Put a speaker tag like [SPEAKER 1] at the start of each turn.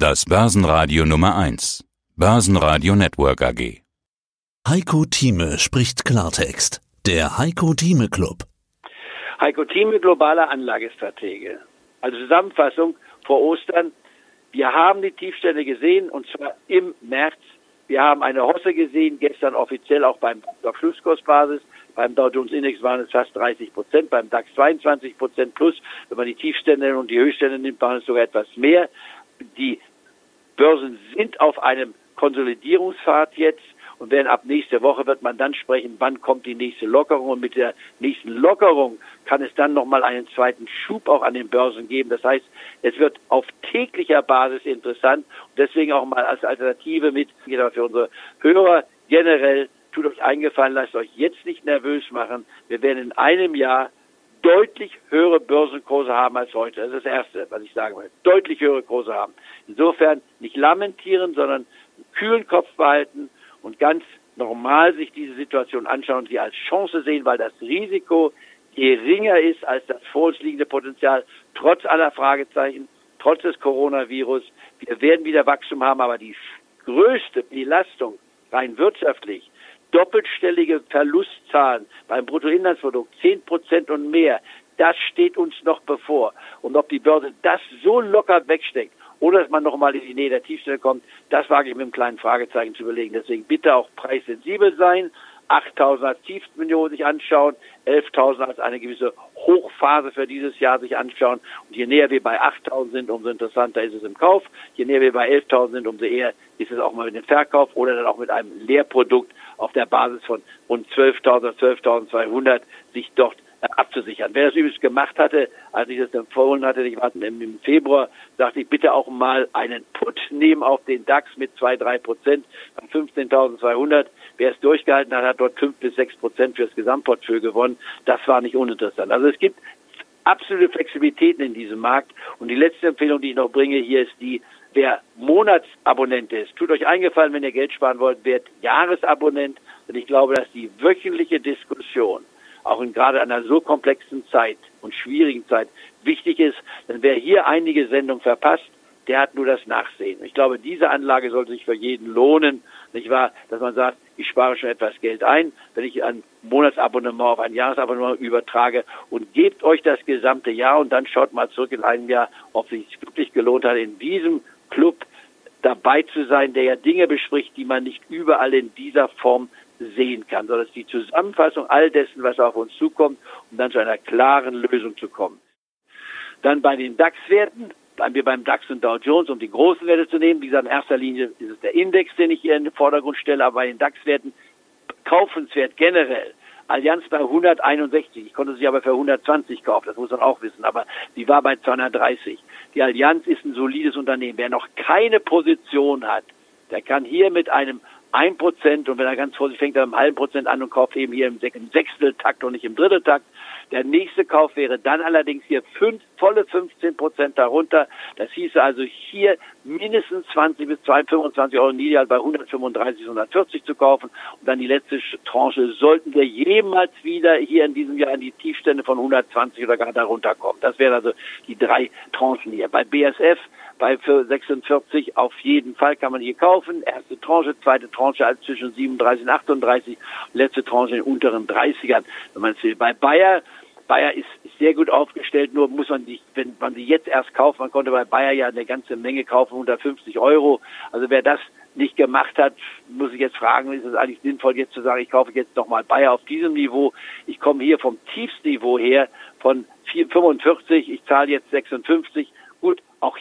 [SPEAKER 1] Das Börsenradio Nummer 1. Börsenradio Network AG.
[SPEAKER 2] Heiko Thieme spricht Klartext. Der Heiko Thieme Club.
[SPEAKER 3] Heiko Thieme, globaler Anlagestratege. Also Zusammenfassung vor Ostern. Wir haben die Tiefstände gesehen und zwar im März. Wir haben eine Hosse gesehen, gestern offiziell auch beim auf Schlusskursbasis. Beim Dow Jones Index waren es fast 30 Prozent, beim DAX 22 Prozent plus. Wenn man die Tiefstände und die Höchststände nimmt, waren es sogar etwas mehr. Die Börsen sind auf einem Konsolidierungspfad jetzt und werden ab nächste Woche wird man dann sprechen, wann kommt die nächste Lockerung und mit der nächsten Lockerung kann es dann nochmal einen zweiten Schub auch an den Börsen geben. Das heißt, es wird auf täglicher Basis interessant und deswegen auch mal als Alternative mit für unsere Hörer generell tut euch eingefallen, lasst euch jetzt nicht nervös machen. Wir werden in einem Jahr deutlich höhere Börsenkurse haben als heute. Das ist das Erste, was ich sagen will. Deutlich höhere Kurse haben. Insofern nicht lamentieren, sondern einen kühlen Kopf behalten und ganz normal sich diese Situation anschauen und sie als Chance sehen, weil das Risiko geringer ist als das vor uns liegende Potenzial, trotz aller Fragezeichen, trotz des Coronavirus. Wir werden wieder Wachstum haben, aber die größte Belastung rein wirtschaftlich doppelstellige Verlustzahlen beim Bruttoinlandsprodukt, zehn Prozent und mehr, das steht uns noch bevor. Und ob die Börse das so locker wegsteckt, oder dass man nochmal in die Nähe der Tiefstelle kommt, das wage ich mit einem kleinen Fragezeichen zu überlegen. Deswegen bitte auch preissensibel sein, 8.000 als Tiefstmillion sich anschauen, 11.000 als eine gewisse Hochphase für dieses Jahr sich anschauen. Und je näher wir bei 8.000 sind, umso interessanter ist es im Kauf. Je näher wir bei 11.000 sind, umso eher ist es auch mal mit dem Verkauf oder dann auch mit einem Leerprodukt auf der Basis von rund 12.000, 12.200 sich dort abzusichern. Wer das übrigens gemacht hatte, als ich das empfohlen hatte, ich war im Februar, sagte ich bitte auch mal einen Put nehmen auf den DAX mit zwei, drei Prozent an 15.200. Wer es durchgehalten hat, hat dort fünf bis sechs Prozent fürs Gesamtportfolio gewonnen. Das war nicht uninteressant. Also es gibt absolute Flexibilitäten in diesem Markt. Und die letzte Empfehlung, die ich noch bringe, hier ist die, wer Monatsabonnent ist, tut euch eingefallen, wenn ihr Geld sparen wollt, werdet Jahresabonnent. Und ich glaube, dass die wöchentliche Diskussion auch in gerade einer so komplexen Zeit und schwierigen Zeit wichtig ist. Denn wer hier einige Sendungen verpasst, der hat nur das Nachsehen. Ich glaube, diese Anlage sollte sich für jeden lohnen, nicht wahr? Dass man sagt, ich spare schon etwas Geld ein, wenn ich ein Monatsabonnement auf ein Jahresabonnement übertrage und gebt euch das gesamte Jahr und dann schaut mal zurück in einem Jahr, ob es sich wirklich gelohnt hat, in diesem Club dabei zu sein, der ja Dinge bespricht, die man nicht überall in dieser Form sehen kann, sondern es ist die Zusammenfassung all dessen, was auf uns zukommt, um dann zu einer klaren Lösung zu kommen. Dann bei den DAX-Werten, wir beim DAX und Dow Jones, um die großen Werte zu nehmen. Wie gesagt, in erster Linie ist es der Index, den ich hier in den Vordergrund stelle, aber bei den DAX-Werten kaufenswert generell. Allianz bei 161. Ich konnte sie aber für 120 kaufen, das muss man auch wissen, aber sie war bei 230. Die Allianz ist ein solides Unternehmen. Wer noch keine Position hat, der kann hier mit einem ein Prozent und wenn er ganz vorsichtig fängt er im halben Prozent an und kauft eben hier im Sechsteltakt und nicht im Dritteltakt. Der nächste Kauf wäre dann allerdings hier fünf, volle 15 Prozent darunter. Das hieße also hier mindestens 20 bis 25 Euro Niederhalt bei 135, 140 zu kaufen. Und dann die letzte Tranche sollten wir jemals wieder hier in diesem Jahr in die Tiefstände von 120 oder gar darunter kommen. Das wären also die drei Tranchen hier. Bei BSF bei 46 auf jeden Fall kann man hier kaufen. Erste Tranche, zweite Tranche als zwischen 37 und 38, letzte Tranche in unteren 30ern, wenn man es will. Bei Bayer Bayer ist, sehr gut aufgestellt, nur muss man sich, wenn man sie jetzt erst kauft, man konnte bei Bayer ja eine ganze Menge kaufen, 150 Euro. Also wer das nicht gemacht hat, muss ich jetzt fragen, ist es eigentlich sinnvoll, jetzt zu sagen, ich kaufe jetzt nochmal Bayer auf diesem Niveau. Ich komme hier vom Tiefstniveau her von 45, ich zahle jetzt 56.